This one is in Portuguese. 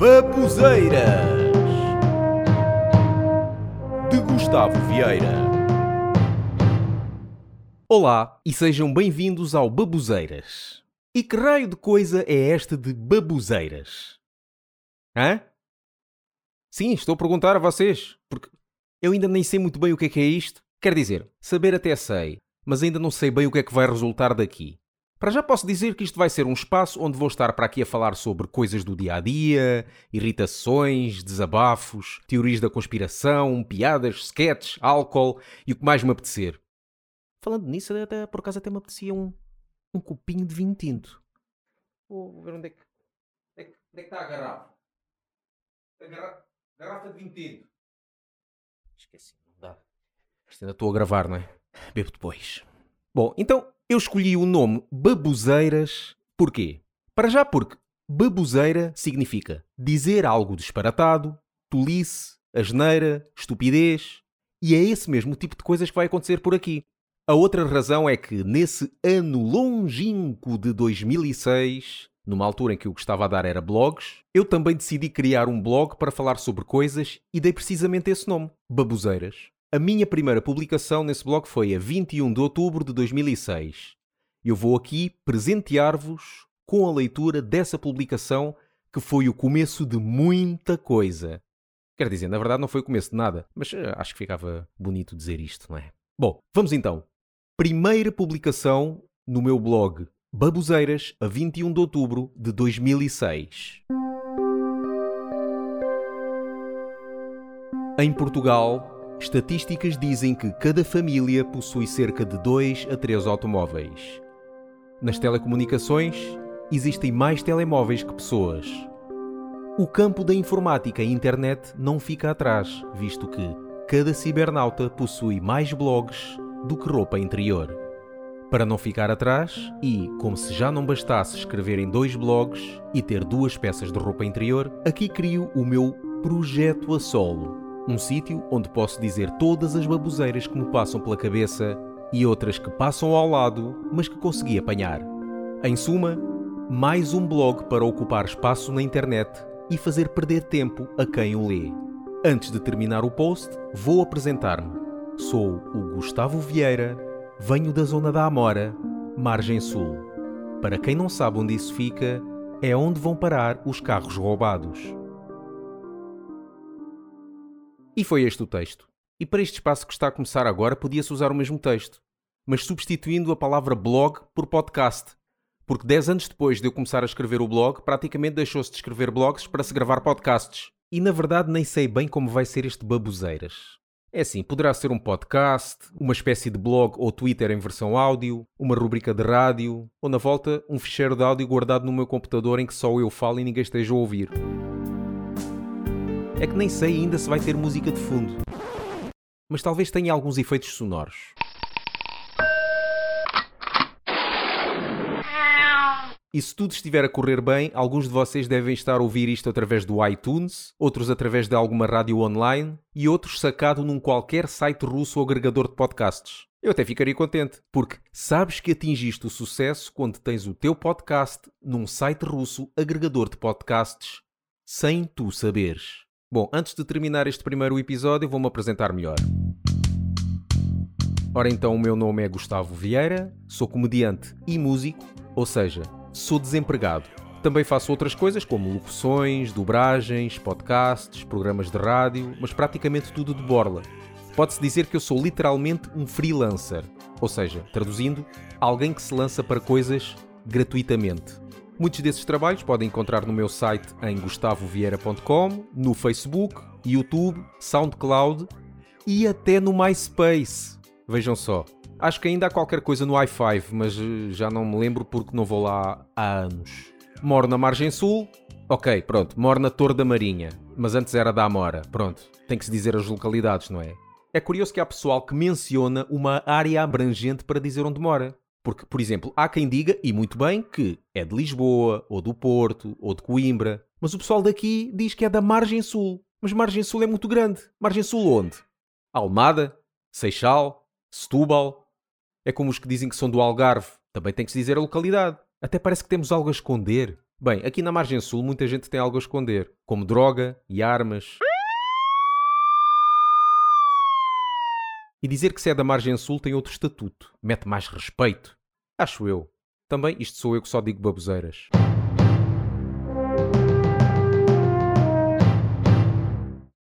Babuzeiras de Gustavo Vieira. Olá e sejam bem-vindos ao Babuzeiras. E que raio de coisa é esta de babuzeiras? Hã? Sim, estou a perguntar a vocês, porque eu ainda nem sei muito bem o que é que é isto. Quer dizer, saber até sei, mas ainda não sei bem o que é que vai resultar daqui. Para já posso dizer que isto vai ser um espaço onde vou estar para aqui a falar sobre coisas do dia a dia, irritações, desabafos, teorias da conspiração, piadas, sketches, álcool e o que mais me apetecer. Falando nisso, até, por acaso até me apetecia um, um copinho de vinho tinto. Vou ver onde é que, onde é que, onde é que está a garrafa. A garrafa, garrafa de vinho tinto. Esqueci, não dá. Isto ainda estou a gravar, não é? Bebo depois. Bom, então eu escolhi o nome Babuzeiras porquê? Para já porque babuzeira significa dizer algo disparatado, tolice, asneira, estupidez, e é esse mesmo tipo de coisas que vai acontecer por aqui. A outra razão é que nesse ano longínquo de 2006, numa altura em que o que estava a dar era blogs, eu também decidi criar um blog para falar sobre coisas e dei precisamente esse nome, Babuzeiras. A minha primeira publicação nesse blog foi a 21 de outubro de 2006. Eu vou aqui presentear-vos com a leitura dessa publicação que foi o começo de muita coisa. Quer dizer, na verdade não foi o começo de nada, mas uh, acho que ficava bonito dizer isto, não é? Bom, vamos então. Primeira publicação no meu blog Babuzeiras, a 21 de outubro de 2006. Em Portugal, Estatísticas dizem que cada família possui cerca de 2 a 3 automóveis. Nas telecomunicações, existem mais telemóveis que pessoas. O campo da informática e internet não fica atrás, visto que cada cibernauta possui mais blogs do que roupa interior. Para não ficar atrás, e como se já não bastasse escrever em dois blogs e ter duas peças de roupa interior, aqui crio o meu projeto a solo um sítio onde posso dizer todas as baboseiras que me passam pela cabeça e outras que passam ao lado, mas que consegui apanhar. Em suma, mais um blog para ocupar espaço na internet e fazer perder tempo a quem o lê. Antes de terminar o post, vou apresentar-me. Sou o Gustavo Vieira, venho da zona da Amora, margem sul. Para quem não sabe onde isso fica, é onde vão parar os carros roubados. E foi este o texto. E para este espaço que está a começar agora, podia-se usar o mesmo texto, mas substituindo a palavra blog por podcast. Porque 10 anos depois de eu começar a escrever o blog, praticamente deixou-se de escrever blogs para se gravar podcasts. E na verdade nem sei bem como vai ser este babuzeiras. É assim, poderá ser um podcast, uma espécie de blog ou Twitter em versão áudio, uma rubrica de rádio, ou na volta um ficheiro de áudio guardado no meu computador em que só eu falo e ninguém esteja a ouvir é que nem sei ainda se vai ter música de fundo. Mas talvez tenha alguns efeitos sonoros. E se tudo estiver a correr bem, alguns de vocês devem estar a ouvir isto através do iTunes, outros através de alguma rádio online e outros sacado num qualquer site russo ou agregador de podcasts. Eu até ficaria contente, porque sabes que atingiste o sucesso quando tens o teu podcast num site russo agregador de podcasts sem tu saberes. Bom, antes de terminar este primeiro episódio, vou-me apresentar melhor. Ora então, o meu nome é Gustavo Vieira, sou comediante e músico, ou seja, sou desempregado. Também faço outras coisas como locuções, dobragens, podcasts, programas de rádio, mas praticamente tudo de borla. Pode-se dizer que eu sou literalmente um freelancer, ou seja, traduzindo, alguém que se lança para coisas gratuitamente. Muitos desses trabalhos podem encontrar no meu site em gustavovieira.com, no Facebook, YouTube, SoundCloud e até no MySpace. Vejam só. Acho que ainda há qualquer coisa no i5, mas eh, já não me lembro porque não vou lá há anos. Moro na Margem Sul. Ok, pronto, moro na Torre da Marinha, mas antes era da Amora. Pronto, tem que se dizer as localidades, não é? É curioso que há pessoal que menciona uma área abrangente para dizer onde mora. Porque, por exemplo, há quem diga, e muito bem, que é de Lisboa, ou do Porto, ou de Coimbra, mas o pessoal daqui diz que é da Margem Sul. Mas Margem Sul é muito grande. Margem Sul onde? Almada? Seixal? Setúbal? É como os que dizem que são do Algarve. Também tem que se dizer a localidade. Até parece que temos algo a esconder. Bem, aqui na margem sul muita gente tem algo a esconder, como droga e armas. E dizer que se é da margem sul tem outro estatuto, mete mais respeito. Acho eu. Também isto sou eu que só digo baboseiras.